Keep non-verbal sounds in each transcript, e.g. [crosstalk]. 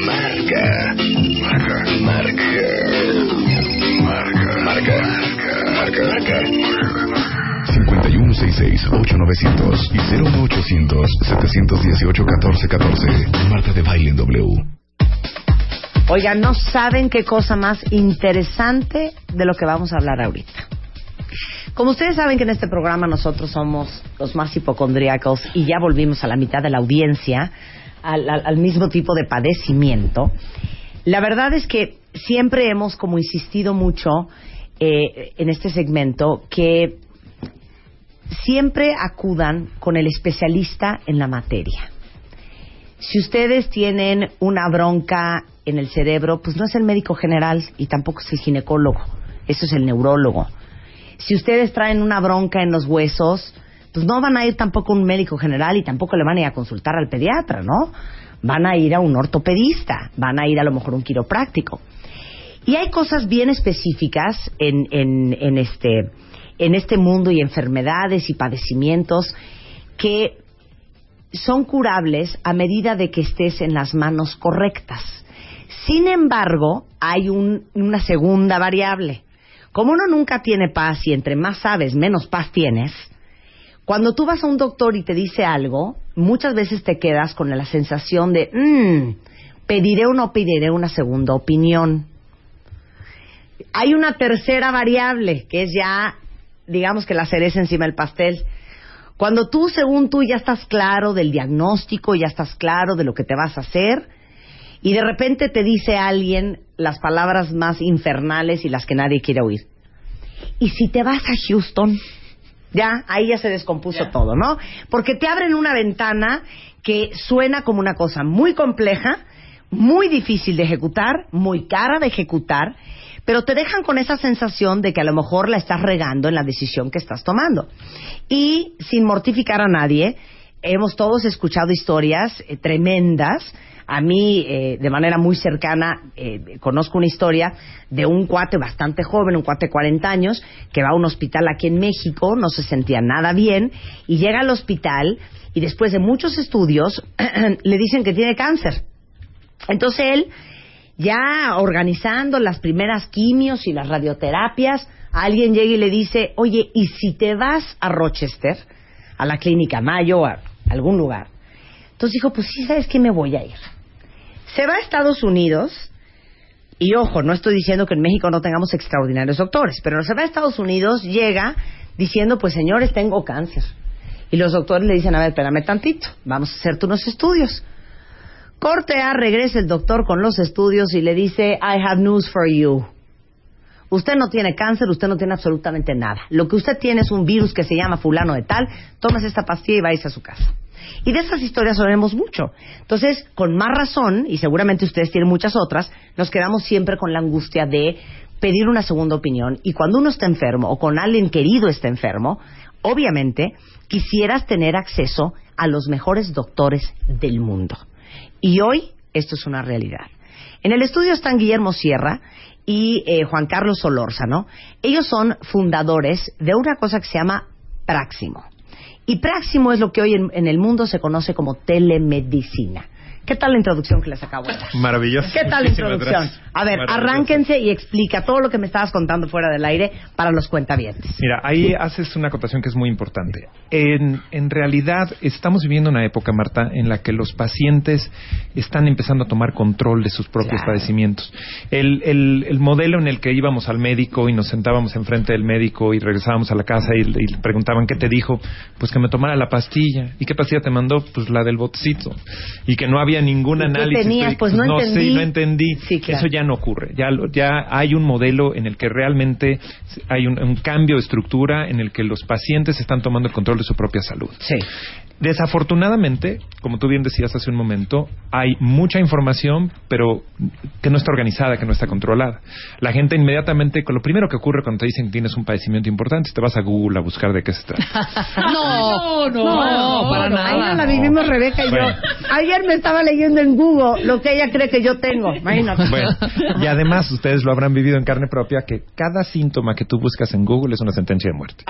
Marca. Marca. Marca. Marca. Marca. Marca. Marca. 5166-8900 y 01800-718-1414. Marta de Baile en W. Oigan, no saben qué cosa más interesante de lo que vamos a hablar ahorita. Como ustedes saben que en este programa nosotros somos los más hipocondríacos y ya volvimos a la mitad de la audiencia al, al- al mismo tipo de padecimiento, la verdad es que siempre hemos como insistido mucho eh, en este segmento que siempre acudan con el especialista en la materia. Si ustedes tienen una bronca en el cerebro, pues no es el médico general y tampoco es el ginecólogo, eso es el neurólogo. Si ustedes traen una bronca en los huesos, pues no van a ir tampoco a un médico general y tampoco le van a ir a consultar al pediatra, ¿no? Van a ir a un ortopedista, van a ir a lo mejor a un quiropráctico. Y hay cosas bien específicas en, en, en este, en este mundo y enfermedades y padecimientos que son curables a medida de que estés en las manos correctas. Sin embargo, hay un- una segunda variable. Como uno nunca tiene paz y entre más sabes, menos paz tienes, cuando tú vas a un doctor y te dice algo, muchas veces te quedas con la sensación de, "Mm, pediré o no pediré una segunda opinión. Hay una tercera variable, que es ya, digamos que la cereza encima del pastel. Cuando tú, según tú, ya estás claro del diagnóstico, ya estás claro de lo que te vas a hacer, y de repente te dice alguien las palabras más infernales y las que nadie quiere oír. ¿Y si te vas a Houston? Ya, ahí ya se descompuso todo, ¿no? Porque te abren una ventana que suena como una cosa muy compleja, muy difícil de ejecutar, muy cara de ejecutar, pero te dejan con esa sensación de que a lo mejor la estás regando en la decisión que estás tomando. Y sin mortificar a nadie, hemos todos escuchado historias eh, tremendas. A mí, eh, de manera muy cercana, eh, conozco una historia de un cuate bastante joven, un cuate de 40 años, que va a un hospital aquí en México, no se sentía nada bien, y llega al hospital y después de muchos estudios [clears throat] le dicen que tiene cáncer. Entonces él, ya organizando las primeras quimios y las radioterapias, alguien llega y le dice, oye, ¿y si te vas a Rochester, a la clínica Mayo, a algún lugar? Entonces dijo, pues sí, ¿sabes qué? Me voy a ir. Se va a Estados Unidos, y ojo, no estoy diciendo que en México no tengamos extraordinarios doctores, pero se va a Estados Unidos, llega diciendo, pues señores, tengo cáncer. Y los doctores le dicen, a ver, espérame tantito, vamos a hacerte unos estudios. Corte A, regresa el doctor con los estudios y le dice, I have news for you. Usted no tiene cáncer, usted no tiene absolutamente nada. Lo que usted tiene es un virus que se llama fulano de tal, tomas esta pastilla y vais a su casa. Y de esas historias sabemos mucho. Entonces, con más razón, y seguramente ustedes tienen muchas otras, nos quedamos siempre con la angustia de pedir una segunda opinión. Y cuando uno está enfermo o con alguien querido está enfermo, obviamente quisieras tener acceso a los mejores doctores del mundo. Y hoy esto es una realidad. En el estudio están Guillermo Sierra y eh, Juan Carlos Solórzano. Ellos son fundadores de una cosa que se llama Práximo. Y Práximo es lo que hoy en, en el mundo se conoce como telemedicina. ¿Qué tal la introducción que les acabo de dar? Maravilloso. ¿Qué tal la introducción? gracias. A ver, arránquense y explica todo lo que me estabas contando fuera del aire para los cuentavientes. Mira, ahí haces una acotación que es muy importante. En, en realidad, estamos viviendo una época, Marta, en la que los pacientes están empezando a tomar control de sus propios Claro. padecimientos. El, el- el modelo en el que íbamos al médico y nos sentábamos enfrente del médico y regresábamos a la casa y, y le preguntaban qué te dijo, pues que me tomara la pastilla. ¿Y qué pastilla te mandó? Pues la del botecito. Y que no había ningún ¿Y qué análisis. tenías? Pues no no entendí. sé, no entendí. Sí, claro. Eso ya no ocurre. Ya, ya hay un modelo en el que realmente hay un, un cambio de estructura en el que los pacientes están tomando el control de su propia salud. Sí. Desafortunadamente, como tú bien decías hace un momento, hay mucha información, pero que no está organizada, que no está controlada. La gente inmediatamente, con lo primero que ocurre cuando te dicen que tienes un padecimiento importante, te vas a Google a buscar de qué se trata. [laughs] No, no, no, para Ahí no nada. la vivimos Rebeca y Bueno. yo. Ayer me estaba leyendo en Google lo que ella cree que yo tengo. Imagínate. Bueno, y además ustedes lo habrán vivido en carne propia, que cada síntoma que tú buscas en Google es una sentencia de muerte.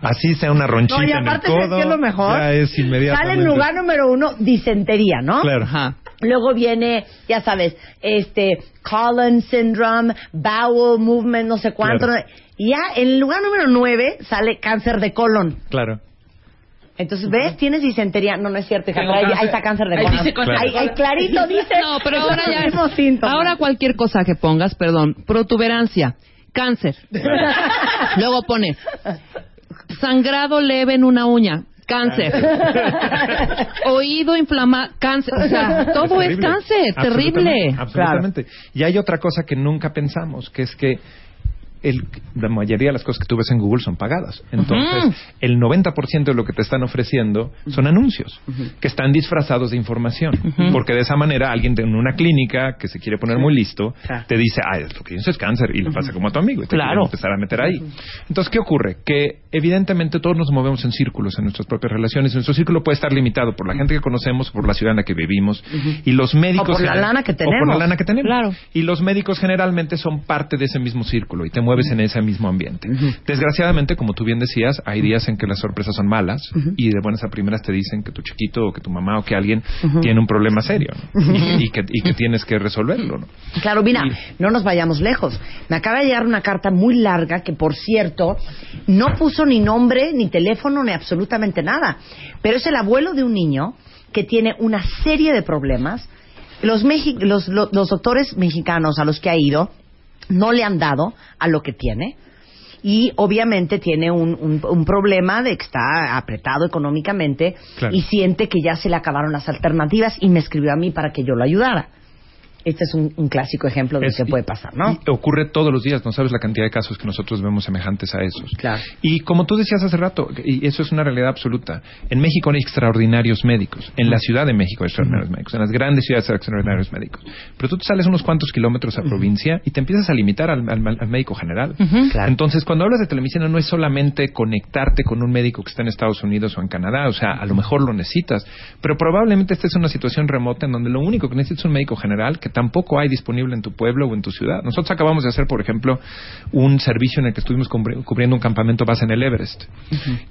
Así sea una ronchita No, y en el aparte, ¿sabes codo, qué es lo mejor? ya es Sale inmediatamente. en lugar número uno disentería, ¿no? Claro. Ajá. Luego viene, ya sabes, este, Collins syndrome, bowel movement, no sé cuánto. Claro. Y ya en el lugar número nueve sale cáncer de colon. Claro. Entonces, ¿ves? Tienes disentería. No, no es cierto, hija. Tengo pero ahí, cáncer. ahí está cáncer de Ahí colon. Ahí, ahí clarito [laughs] dice. No, pero ahora ya. mismos síntomas. Ahora cualquier cosa que pongas, perdón, protuberancia, cáncer. [laughs] Luego pone sangrado leve en una uña, cáncer. [laughs] Oído inflamado, cáncer. O sea, todo es cáncer, terrible. Absolutamente, absolutamente. Y hay otra cosa que nunca pensamos, que es que el, la mayoría de las cosas que tú ves en Google son pagadas. Entonces, Ujú. el 90% de lo que te están ofreciendo son anuncios que están disfrazados de información. Porque de esa manera alguien en una clínica que se quiere poner muy listo te dice, ah, es lo que tienes es cáncer y le pasa como a tu amigo. Y te Claro. empezar a meter ahí. Entonces, ¿qué ocurre? Que evidentemente todos nos movemos en círculos en nuestras propias relaciones. Nuestro círculo puede estar limitado por la gente que conocemos, por la ciudad en la que vivimos. Y los médicos... O por la lana que o por tenemos. la lana que tenemos. Claro. Y los médicos generalmente son parte de ese mismo círculo y te mueves en ese mismo ambiente. Desgraciadamente, como tú bien decías, hay días en que las sorpresas son malas y de buenas a primeras te dicen que tu chiquito o que tu mamá o que alguien tiene un problema serio ¿no? y, que, y que tienes que resolverlo. ¿no? Claro, mira, no nos vayamos lejos. Me acaba de llegar una carta muy larga que, por cierto, no puso ni nombre, ni teléfono, ni absolutamente nada. Pero es el abuelo de un niño que tiene una serie de problemas. Los, mexi- los, lo- los doctores mexicanos a los que ha ido no le han dado a lo que tiene. Y obviamente tiene un, un- un problema de que está apretado económicamente Claro. y siente que ya se le acabaron las alternativas y me escribió a mí para que yo lo ayudara. Este es un, un clásico ejemplo de Es- lo que puede pasar, ¿no? y ocurre todos los días, no sabes la cantidad de casos que nosotros vemos semejantes a esos. Claro. Y como tú decías hace rato, y eso es una realidad absoluta, en México hay extraordinarios médicos, en la Ciudad de México hay extraordinarios médicos, en las grandes ciudades hay extraordinarios médicos, pero tú te sales unos cuantos kilómetros a provincia y te empiezas a limitar al, al- al médico general. Claro. Entonces, cuando hablas de telemedicina no es solamente conectarte con un médico que está en Estados Unidos o en Canadá, o sea, a lo mejor lo necesitas, pero probablemente esta es una situación remota en donde lo único que necesitas es un médico general que tampoco hay disponible en tu pueblo o en tu ciudad. Nosotros acabamos de hacer, por ejemplo, un servicio en el que estuvimos cubri- cubriendo un campamento base en el Everest.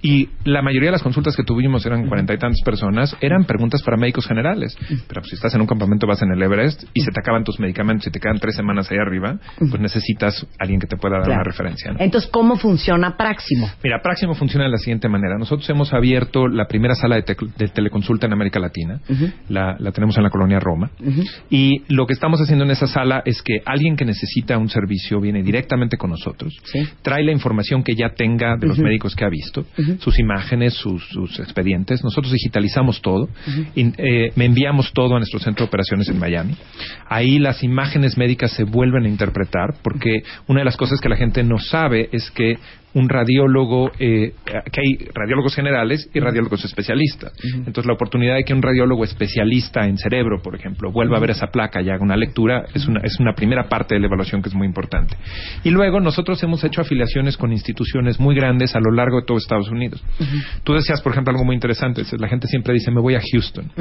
Y la mayoría de las consultas que tuvimos eran cuarenta y tantas personas, eran preguntas para médicos generales. Pero pues, si estás en un campamento base en el Everest y se te acaban tus medicamentos y te quedan tres semanas ahí arriba, pues necesitas alguien que te pueda dar Claro. una referencia. ¿no? Entonces, ¿cómo funciona Práximo? Mira, Práximo funciona de la siguiente manera. Nosotros hemos abierto la primera sala de, teleconsulta en América Latina. la, la tenemos en la colonia Roma. Y lo que estamos haciendo en esa sala es que alguien que necesita un servicio viene directamente con nosotros, Sí. trae la información que ya tenga de los médicos que ha visto, sus imágenes, sus, sus expedientes. Nosotros digitalizamos todo. y, eh, me enviamos todo a nuestro centro de operaciones en Miami. Ahí las imágenes médicas se vuelven a interpretar porque una de las cosas que la gente no sabe es que un radiólogo, eh, que hay radiólogos generales y radiólogos especialistas. Entonces, la oportunidad de que un radiólogo especialista en cerebro, por ejemplo, vuelva a ver esa placa y haga una lectura es una, es una primera parte de la evaluación que es muy importante. Y luego, nosotros hemos hecho afiliaciones con instituciones muy grandes a lo largo de todo Estados Unidos. Tú decías, por ejemplo, algo muy interesante. es, La gente siempre dice, me voy a Houston.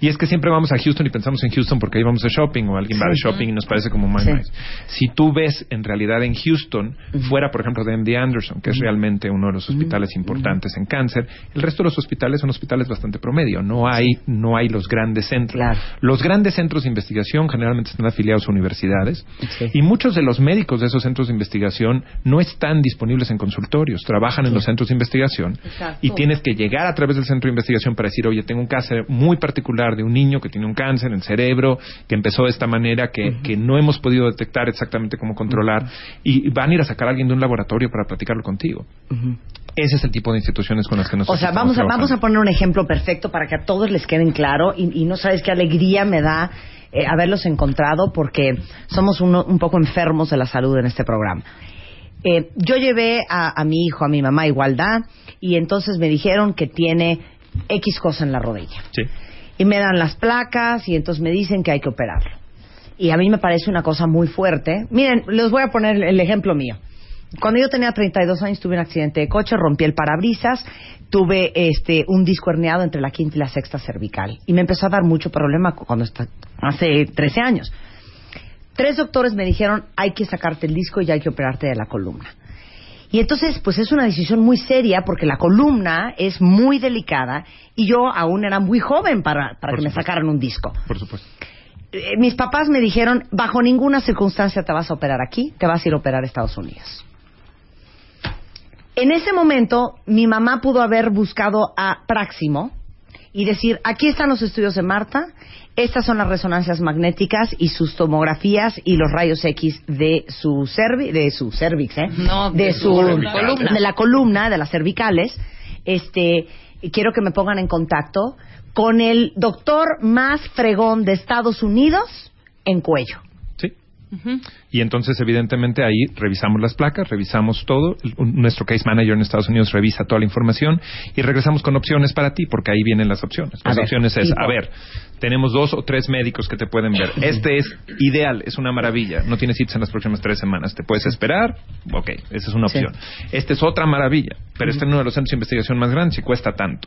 Y es que siempre vamos a Houston y pensamos en Houston porque ahí vamos a shopping o alguien va de shopping y nos parece como muy Sí. nice. Si tú ves en realidad en Houston, fuera por ejemplo de MD Anderson, que es realmente uno de los hospitales importantes en cáncer, el resto de los hospitales son hospitales bastante promedio. No hay, no hay los grandes centros. Claro. Los grandes centros de investigación generalmente están afiliados a universidades y muchos de los médicos de esos centros de investigación no están disponibles en consultorios, trabajan en los centros de investigación Exacto. y tienes que llegar a través del centro de investigación para decir, oye, tengo un cáncer muy particular de un niño que tiene un cáncer en el cerebro, que empezó de esta manera, que, que no hemos podido detectar exactamente cómo controlar, y van a ir a sacar a alguien de un laboratorio para platicarlo contigo. Ese es el tipo de instituciones con las que O nosotros sea, estamos vamos a, vamos a poner un ejemplo perfecto para que a todos les queden claro y, y no sabes qué alegría me da eh, haberlos encontrado porque somos uno- un poco enfermos de la salud en este programa. Eh, yo llevé a, a mi hijo, a mi mamá a Igualdad y entonces me dijeron que tiene X cosa en la rodilla. Sí. Y me dan las placas y entonces me dicen que hay que operarlo. Y a mí me parece una cosa muy fuerte. Miren, les voy a poner el ejemplo mío. Cuando yo tenía 32 años tuve un accidente de coche, rompí el parabrisas, tuve este un disco herniado entre la quinta y la sexta cervical y me empezó a dar mucho problema cuando está, hace 13 años. Tres doctores me dijeron, hay que sacarte el disco y hay que operarte de la columna. Y entonces, pues es una decisión muy seria porque la columna es muy delicada y yo aún era muy joven para, para Por que me sacaran un disco. Por supuesto. Eh, mis papás me dijeron, bajo ninguna circunstancia te vas a operar aquí, te vas a ir a operar a Estados Unidos. En ese momento, mi mamá pudo haber buscado a Práximo y decir, aquí están los estudios de Marta, estas son las resonancias magnéticas y sus tomografías y los rayos X de su cervi de su cervix, ¿eh? No, de, de su su columna. de la columna, de las cervicales. Este, y quiero que me pongan en contacto con el doctor más fregón de Estados Unidos en cuello. Sí. Y entonces, evidentemente, ahí revisamos las placas, revisamos todo. Nuestro case manager en Estados Unidos revisa toda la información y regresamos con opciones para ti, porque ahí vienen las opciones. A Las ver, opciones es, tipo. a ver, tenemos dos o tres médicos que te pueden ver. [laughs] Este es ideal, es una maravilla. No tienes citas en las próximas tres semanas. ¿Te puedes esperar? Ok, esa es una Sí. opción. Este es otra maravilla, pero este es uno de los centros de investigación más grandes y cuesta tanto.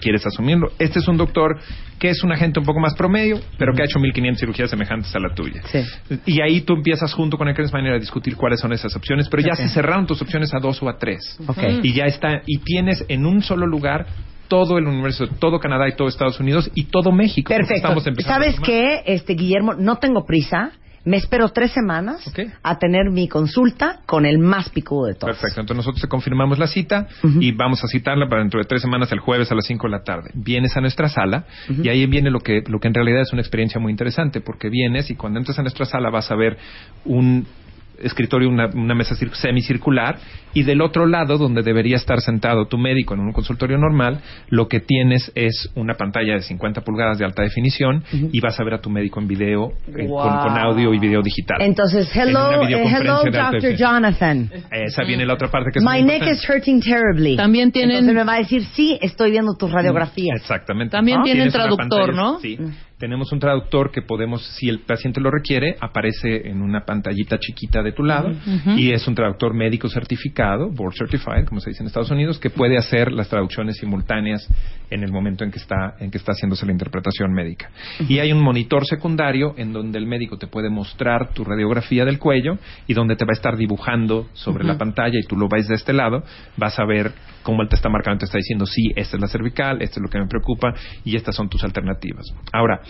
¿Quieres asumirlo? Este es un doctor que es un agente un poco más promedio, pero que ha hecho 1500 cirugías semejantes a la tuya. Sí. Y ahí tú empiezas junto con Manager a discutir cuáles son esas opciones, pero ya se cerraron tus opciones a dos o a tres. Ok. Y ya está, y tienes en un solo lugar todo el universo, todo Canadá y todo Estados Unidos y todo México. Perfecto. Estamos ¿Sabes qué, este Guillermo? No tengo prisa. Me espero tres semanas a tener mi consulta con el más picudo de todos. Perfecto, entonces nosotros te confirmamos la cita y vamos a citarla para dentro de tres semanas, el jueves a las 5 de la tarde. Vienes a nuestra sala y ahí viene lo que, lo que en realidad es una experiencia muy interesante, porque vienes y cuando entras a nuestra sala vas a ver un escritorio, una, una mesa cir- semicircular y del otro lado, donde debería estar sentado tu médico en un consultorio normal, lo que tienes es una pantalla de 50 pulgadas de alta definición y vas a ver a tu médico en video, eh, Wow. con, con audio y video digital. Entonces, En hello, una eh, hello, Dr. Jonathan. Esa viene la otra parte que es My neck importante. is hurting terribly. También tienen- Entonces me va a decir, sí, estoy viendo tus radiografías. Exactamente. También ¿No? tienen Tienes una traductor, pantalla- ¿no? Sí. Tenemos un traductor que podemos, si el paciente lo requiere, aparece en una pantallita chiquita de tu lado y es un traductor médico certificado, board certified, como se dice en Estados Unidos, que puede hacer las traducciones simultáneas en el momento en que está en que está haciéndose la interpretación médica. Y hay un monitor secundario en donde el médico te puede mostrar tu radiografía del cuello y donde te va a estar dibujando sobre la pantalla y tú lo ves de este lado, vas a ver cómo él te está marcando, te está diciendo, sí, esta es la cervical, esto es lo que me preocupa y estas son tus alternativas. Ahora,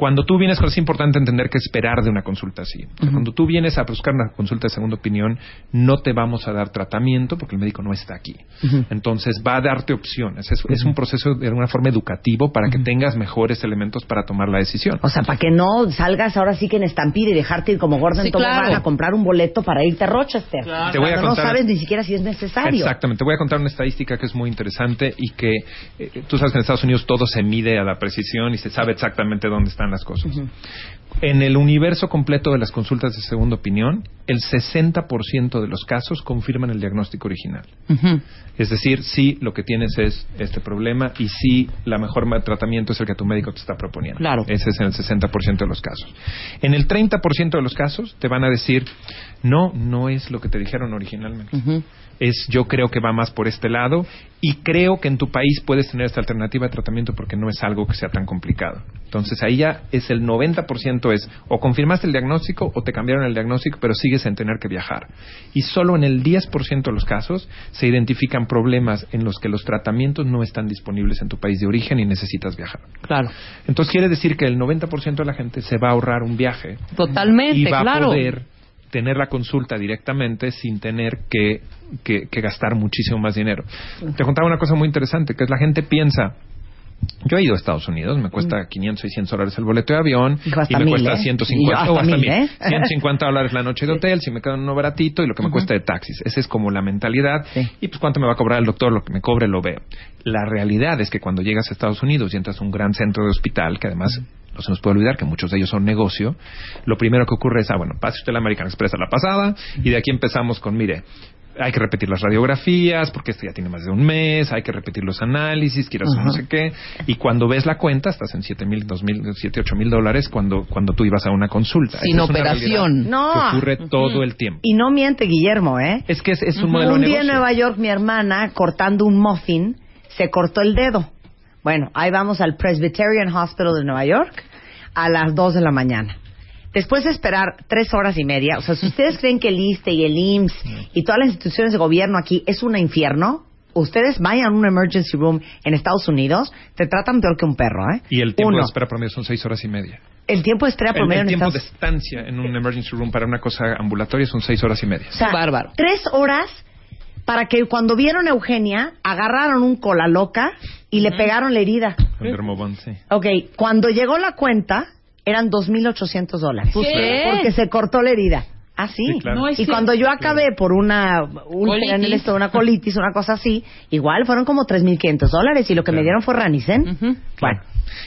cuando tú vienes, es importante entender qué esperar de una consulta así. O sea, Cuando tú vienes a buscar una consulta de segunda opinión, no te vamos a dar tratamiento porque el médico no está aquí. Entonces va a darte opciones. Es, es un proceso de alguna forma educativo para que tengas mejores elementos para tomar la decisión. O sea, para que no salgas ahora sí que en estampida y dejarte ir como Gordon Sí, Tobogán claro. a comprar un boleto para irte a Rochester. Te voy a Cuando contar- no sabes ni siquiera si es necesario. Exactamente. Te voy a contar una estadística que es muy interesante y que eh, tú sabes que en Estados Unidos todo se mide a la precisión y se sabe exactamente dónde están las cosas. En el universo completo de las consultas de segunda opinión, el 60% de los casos confirman el diagnóstico original. Es decir, sí, lo que tienes es este problema y sí, la mejor tratamiento es el que tu médico te está proponiendo. Claro. Ese es en el 60% de los casos. En el 30% de los casos te van a decir, no, no es lo que te dijeron originalmente. Es, yo creo que va más por este lado y creo que en tu país puedes tener esta alternativa de tratamiento porque no es algo que sea tan complicado. Entonces ahí ya es el 90% es o confirmaste el diagnóstico o te cambiaron el diagnóstico pero sigues en tener que viajar. Y solo en el 10% de los casos se identifican problemas en los que los tratamientos no están disponibles en tu país de origen y necesitas viajar. Claro. Entonces quiere decir que el 90% de la gente se va a ahorrar un viaje Totalmente, y va claro. a poder tener la consulta directamente sin tener que, que- que gastar muchísimo más dinero. Te contaba una cosa muy interesante, que es la gente piensa, yo he ido a Estados Unidos, me cuesta 500, 600 dólares el boleto de avión Hijo, y me mil, cuesta ¿eh? 150, Y yo, o hasta mil, mil, ¿eh? 150 dólares la noche de hotel, si me quedo en uno baratito y lo que me cuesta de taxis. Esa es como la mentalidad. Sí. Y pues cuánto me va a cobrar el doctor, lo que me cobre lo veo. La realidad es que cuando llegas a Estados Unidos y entras a un gran centro de hospital, que además no se nos puede olvidar que muchos de ellos son negocio, lo primero que ocurre es, ah, bueno, pase usted la American Express a la pasada y de aquí empezamos con, mire, hay que repetir las radiografías, porque esto ya tiene más de un mes, hay que repetir los análisis, quieras no sé qué. Y cuando ves la cuenta, estás en siete mil, dos mil, siete, ocho mil dólares cuando, cuando tú ibas a una consulta. Sin Esa es una operación. No. Que ocurre todo el tiempo. Y no miente Guillermo, ¿eh? Es que es, es un modelo Un de día en. Nueva York, mi hermana, cortando un muffin, se cortó el dedo. Bueno, ahí vamos al Presbyterian Hospital de Nueva York a las 2 de la mañana. Después de esperar tres horas y media, o sea, si ustedes [laughs] creen que el ISTE y el IMSS y todas las instituciones de gobierno aquí es un infierno, ustedes vayan a un emergency room en Estados Unidos, te tratan peor que un perro, ¿eh? Y el tiempo Uno, de espera promedio son seis horas y media. el tiempo de espera El, promedio el en tiempo de Estados estancia en un emergency room para una cosa ambulatoria son seis horas y media. O sea, Bárbaro. Tres horas para que cuando vieron a Eugenia, agarraron un cola loca y le pegaron la herida. Con Dermobond, sí. Ok, cuando llegó la cuenta, eran 2.800 dólares. ¿Qué? Porque se cortó la herida. Ah, sí. Sí, claro. No y cierto. cuando yo acabé por una úlcera en el Colitis. estómago, una colitis, una cosa así, igual fueron como 3.500 dólares y lo que me Claro. dieron fue Ranicen. Ujú. Bueno,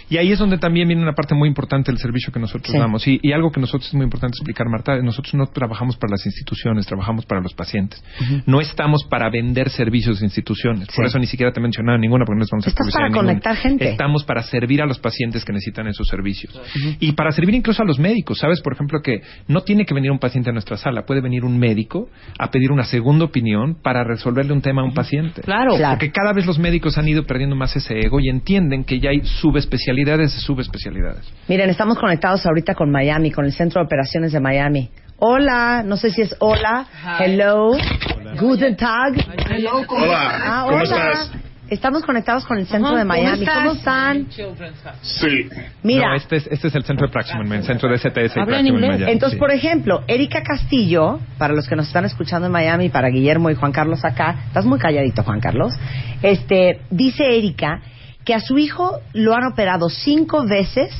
Y ahí es donde también viene una parte muy importante del servicio que nosotros Sí. damos. Y, y algo que nosotros es muy importante explicar, Marta, nosotros no trabajamos para las instituciones, trabajamos para los pacientes. No estamos para vender servicios de instituciones. Por Sí. eso ni siquiera te he mencionado ninguna, porque no estamos Estás para conectar gente. Estamos para servir a los pacientes que necesitan esos servicios. Y para servir incluso a los médicos. Sabes, por ejemplo, que no tiene que venir un paciente a nuestra sala, puede venir un médico a pedir una segunda opinión para resolverle un tema a un paciente. Claro. Claro. Porque cada vez los médicos han ido perdiendo más ese ego y entienden que ya hay subespecialidades de subespecialidades. miren, estamos conectados ahorita con Miami, con el Centro de Operaciones de Miami. Hola, no sé si es hola, hello, guten tag. Hola, Ah, ¿cómo hola. estás? Estamos conectados con el centro de ¿cómo Miami. ¿Cómo están? Sí. Mira, No, este es, este es el centro de Praximum, el centro de STS y Habla en Praximum inglés. Miami, entonces, sí. por ejemplo, Erika Castillo, para los que nos están escuchando en Miami, para Guillermo y Juan Carlos acá, estás muy calladito, Juan Carlos. Este, dice Erika que a su hijo lo han operado cinco veces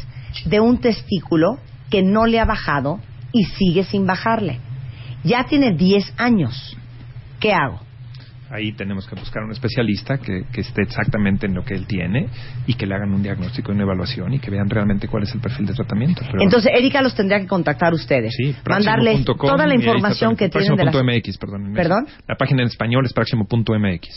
de un testículo que no le ha bajado y sigue sin bajarle. Ya tiene 10 años. ¿Qué hago? Ahí tenemos que buscar un especialista que, que esté exactamente en lo que él tiene y que le hagan un diagnóstico y una evaluación y que vean realmente cuál es el perfil de tratamiento. Pero- Entonces, Erika los tendría que contactar ustedes. Sí, mandarles toda la información que tienen de las... Perdón. La página en español es. Praximo.mx.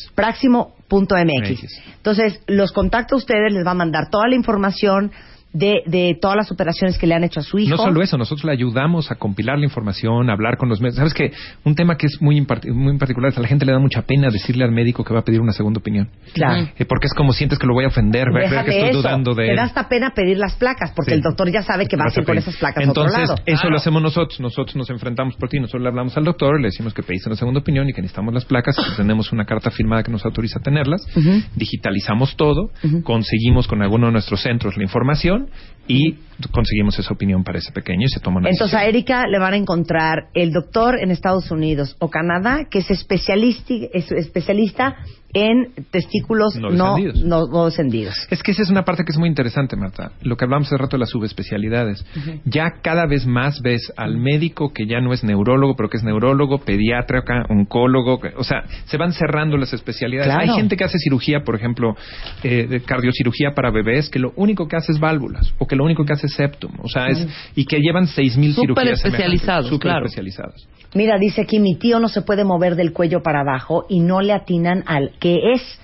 MX. Entonces, los contacta a ustedes, les va a mandar toda la información de, de todas las operaciones que le han hecho a su hijo. No solo eso, nosotros le ayudamos a compilar la información, a hablar con los médicos. Sabes que un tema que es muy, muy en particular es a la gente le da mucha pena decirle al médico que va a pedir una segunda opinión. Claro. Eh, porque es como sientes que lo voy a ofender, ver que estoy eso. dudando de Te da hasta pena pedir las placas porque Sí. el doctor ya sabe que vas a ir con a esas placas a Entonces, otro lado. eso lo hacemos nosotros. Nosotros nos enfrentamos por ti. Nosotros le hablamos al doctor, le decimos que pediste una segunda opinión y que necesitamos las placas, que tenemos una carta firmada que nos autoriza a tenerlas. Digitalizamos todo, conseguimos con alguno de nuestros centros la información y conseguimos esa opinión para ese pequeño y se toma una Entonces a. Erika le van a encontrar el doctor en Estados Unidos o Canadá que es especialista, es especialista en testículos No descendidos. no, no descendidos. Es que esa es una parte que es muy interesante, Marta. Lo que hablamos hace rato de las subespecialidades. Ya cada vez más ves al médico que ya no es neurólogo, pero que es neurólogo, pediatra, oncólogo. O sea, se van cerrando las especialidades. Claro. Hay gente que hace cirugía, por ejemplo, eh, de cardiocirugía para bebés, que lo único que hace es válvulas, o que lo único que hace septum. O sea, es, y que llevan 6.000 Súper cirugías especializados, Súper claro. especializadas. Mira, dice aquí mi tío no se puede mover del cuello para abajo y no le atinan al que es.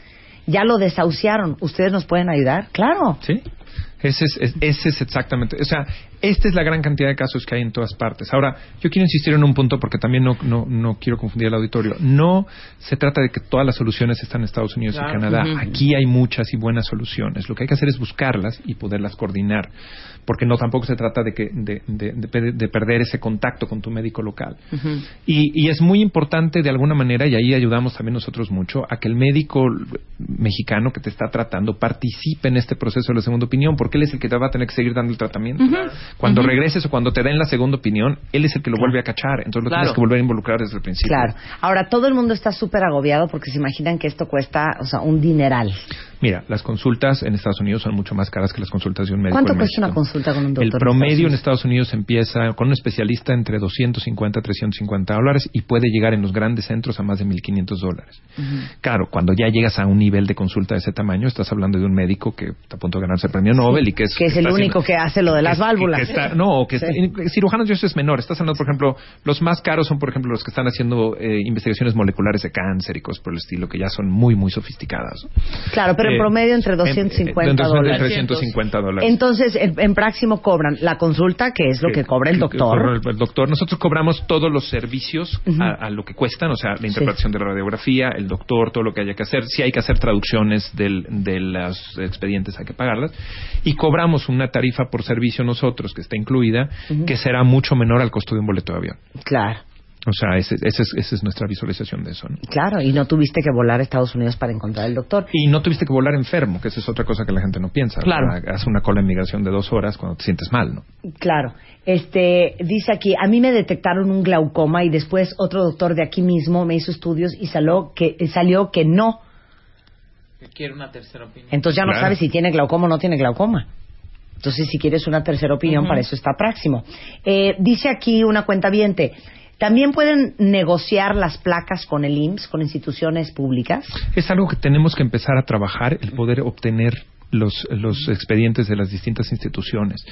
Ya lo desahuciaron. ¿Ustedes nos pueden ayudar? Claro. ¿Sí? Ese es, es- ese es exactamente. O sea, esta es la gran cantidad de casos que hay en todas partes. Ahora, yo quiero insistir en un punto porque también no, no, no quiero confundir al auditorio. No se trata de que todas las soluciones están en Estados Unidos y Canadá. Aquí hay muchas y buenas soluciones. Lo que hay que hacer es buscarlas y poderlas coordinar. Porque no tampoco se trata de, que, de, de- de perder ese contacto con tu médico local. Y, y es muy importante de alguna manera, y ahí ayudamos también nosotros mucho, a que el médico mexicano que te está tratando participe en este proceso de la segunda opinión, porque él es el que te va a tener que seguir dando el tratamiento. Cuando regreses o cuando te den la segunda opinión, él es el que lo vuelve a cachar. Entonces lo Claro. tienes que volver a involucrar desde el principio. Claro. Ahora, todo el mundo está súper agobiado porque se imaginan que esto cuesta, o sea, un dineral. Mira, las consultas en Estados Unidos son mucho más caras que las consultas de un médico ¿Cuánto en cuesta México. una consulta con un doctor? El promedio en Estados Unidos empieza con un especialista entre 250 a 350 dólares y puede llegar en los grandes centros a más de 1.500 dólares. Claro, cuando ya llegas a un nivel de consulta de ese tamaño, estás hablando de un médico que está a punto de ganarse el premio Nobel Willy, que es... Que es el único que hace lo de las que- válvulas. que está- no, que Sí. está- cirujanos yo eso es menor. Estás hablando, por ejemplo, los más caros son, por ejemplo, los que están haciendo eh, investigaciones moleculares de cáncer y cosas por el estilo, que ya son muy, muy sofisticadas. Claro, pero en promedio entre en- 250 entre dólares. 350 dólares. Entonces, en, en Práximo cobran la consulta, que es lo que, cobra el doctor. el, doctor. Nosotros cobramos todos los servicios a lo que cuestan, o sea, la interpretación de la radiografía, el doctor, todo lo que haya que hacer. Si hay que hacer traducciones del, de los expedientes, hay que pagarlas. Y cobramos una tarifa por servicio nosotros, que está incluida, que será mucho menor al costo de un boleto de avión. Claro, O sea, ese- ese es- esa es nuestra visualización de eso. ¿no? claro. Y no tuviste que volar a Estados Unidos para encontrar el doctor. Y no tuviste que volar enfermo, que esa es otra cosa que la gente no piensa. Claro. Haz una cola de migración de dos horas cuando te sientes mal, ¿no? Claro. Este, dice aquí, a mí me detectaron un glaucoma y después otro doctor de aquí mismo me hizo estudios y salió que, salió que no. Quiero una tercera opinión. Entonces ya no Claro. sabes si tiene glaucoma o no tiene glaucoma. Entonces, si quieres una tercera opinión, para eso está Práximo. Eh, dice aquí una cuenta viente. También pueden negociar las placas con el IMSS, con instituciones públicas. Es algo que tenemos que empezar a trabajar, el poder obtener los, los expedientes de las distintas instituciones.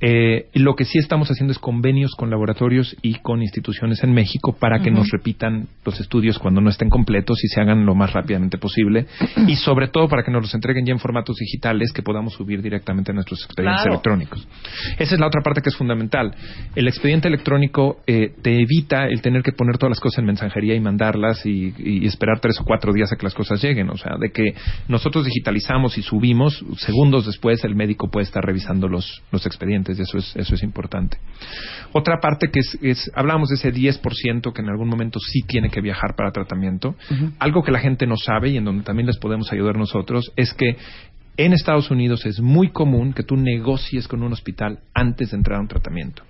Eh, lo que sí estamos haciendo es convenios con laboratorios y con instituciones en México para que nos repitan los estudios cuando no estén completos y se hagan lo más rápidamente posible. [clears throat] y sobre todo para que nos los entreguen ya en formatos digitales que podamos subir directamente a nuestros expedientes Claro. electrónicos. Esa es la otra parte que es fundamental. El expediente electrónico eh, te evita el tener que poner todas las cosas en mensajería y mandarlas y, y esperar tres o cuatro días a que las cosas lleguen. O sea, de que nosotros digitalizamos y subimos, segundos después el médico puede estar revisando los, los expedientes y eso es, eso es importante. Otra parte que es, es hablamos de ese 10% que en algún momento sí tiene que viajar para tratamiento. Algo que la gente no sabe y en donde también les podemos ayudar nosotros es que en Estados Unidos es muy común que tú negocies con un hospital antes de entrar a un tratamiento.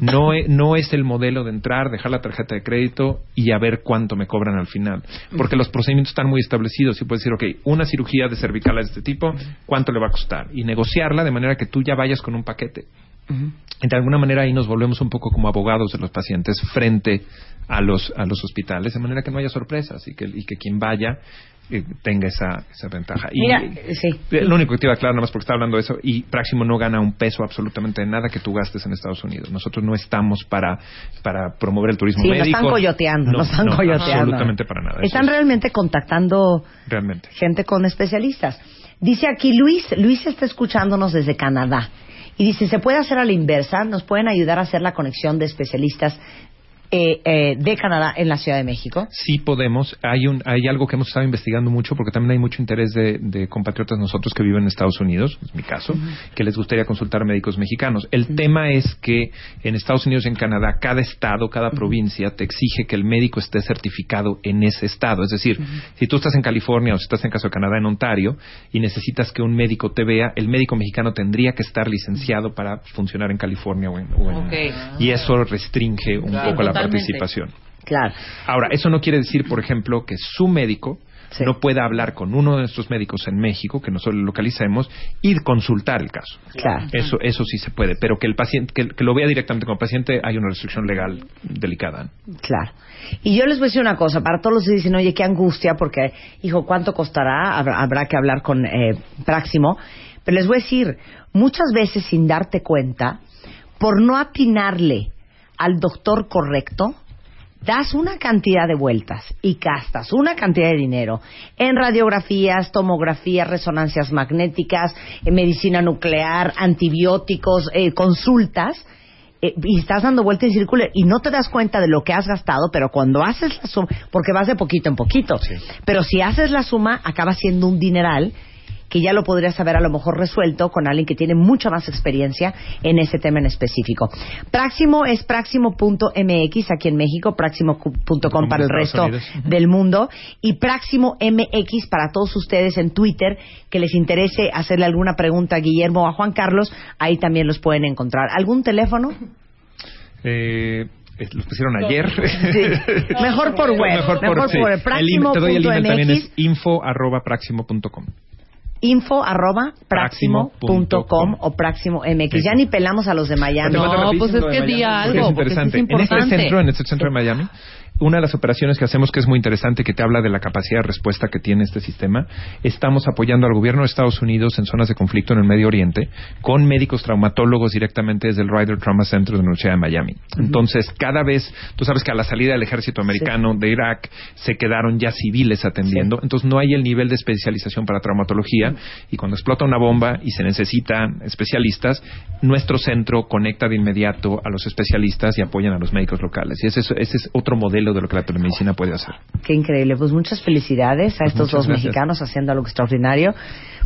No, e- no es el modelo de entrar, dejar la tarjeta de crédito y a ver cuánto me cobran al final. Porque los procedimientos están muy establecidos y puedes decir, ok, una cirugía de cervical de este tipo, ¿cuánto le va a costar? Y negociarla de manera que tú ya vayas con un paquete. De alguna manera ahí nos volvemos un poco como abogados de los pacientes frente a los, a los hospitales, de manera que no haya sorpresas y que, y que quien vaya tenga esa, esa ventaja. Y, Mira, eh, sí. eh, Lo único que te iba a aclarar, nada más porque estaba hablando de eso, y Praximo no gana un peso absolutamente de nada que tú gastes en Estados Unidos. Nosotros no estamos para, para promover el turismo Sí, nos médico. están coyoteando, No, nos están no, coyoteando. Absolutamente para nada. Están es- realmente contactando realmente. gente con especialistas. Dice aquí Luis, Luis está escuchándonos desde Canadá. Y dice, ¿se puede hacer a la inversa? ¿Nos pueden ayudar a hacer la conexión de especialistas eh, eh, de Canadá en la Ciudad de México? Sí podemos. Hay un, hay algo que hemos estado investigando mucho porque también hay mucho interés de, de compatriotas nosotros que viven en Estados Unidos, es mi caso, que les gustaría consultar a médicos mexicanos. El tema es que en Estados Unidos y en Canadá, cada estado, cada provincia te exige que el médico esté certificado en ese estado. Es decir, si tú estás en California o si estás en caso de Canadá en Ontario y necesitas que un médico te vea, el médico mexicano tendría que estar licenciado para funcionar en California o en, o en- y eso restringe un Claro, poco la totalmente. participación. Claro. Ahora, eso no quiere decir, por ejemplo, que su médico Sí. no pueda hablar con uno de nuestros médicos en México, que nosotros lo localicemos, y consultar el caso. Claro. Eso, eso sí se puede, pero que el paciente, que, que lo vea directamente como paciente, hay una restricción legal delicada. Claro. Y yo les voy a decir una cosa, para todos los que dicen, oye, qué angustia, porque, hijo, ¿cuánto costará? Habrá, habrá que hablar con eh, Práximo. Pero les voy a decir, muchas veces sin darte cuenta, por no atinarle al doctor correcto, das una cantidad de vueltas y gastas una cantidad de dinero en radiografías, tomografías, resonancias magnéticas, en medicina nuclear, antibióticos, eh, consultas, eh, y estás dando vueltas en círculo y no te das cuenta de lo que has gastado, pero cuando haces la suma, porque vas de poquito en poquito, pero si haces la suma, acaba siendo un dineral que ya lo podrías haber a lo mejor resuelto con alguien que tiene mucha más experiencia en ese tema en específico. Práximo es práximo.mx aquí en México, práximo.com para el resto Unidos. [laughs] Del mundo y Práximo MX para todos ustedes en Twitter que les interese hacerle alguna pregunta a Guillermo o a Juan Carlos, ahí también los pueden encontrar. ¿Algún teléfono? Eh, los pusieron ayer. Sí. Mejor por [laughs] web. Mejor por, Mejor sí. por El te doy el email también es info arroba praximo.com. info arroba praximo punto com o Práximo MX. Sí. Ya ni pelamos a los de Miami. No, rapidísimo pues es que Miami, di porque algo, es porque sí es interesante. en este centro, en este centro de Miami, una de las operaciones que hacemos que es muy interesante, que te habla de la capacidad de respuesta que tiene este sistema, estamos apoyando al gobierno de Estados Unidos en zonas de conflicto en el Medio Oriente con médicos traumatólogos directamente desde el Ryder Trauma Center de la Universidad de Miami. Entonces, cada vez, tú sabes que a la salida del ejército americano de Irak se quedaron ya civiles atendiendo, entonces no hay el nivel de especialización para traumatología y cuando explota una bomba y se necesitan especialistas, nuestro centro conecta de inmediato a los especialistas y apoyan a los médicos locales. Y ese es, ese es otro modelo de lo que la telemedicina puede hacer. Qué increíble. Pues muchas felicidades a estos Muchas dos gracias. mexicanos haciendo algo extraordinario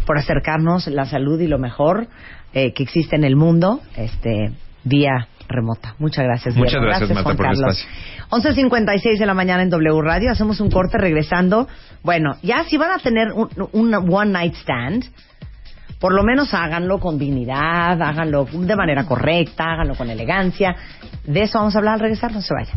por acercarnos la salud y lo mejor eh, que existe en el mundo este vía remota. Muchas gracias. Muchas Diego. gracias, Marta, por el espacio. 11.56 de la mañana en W Radio. Hacemos un corte regresando. Bueno, ya si van a tener un, un one night stand, por lo menos háganlo con dignidad, háganlo de manera correcta, háganlo con elegancia. De eso vamos a hablar al regresar, no se vayan.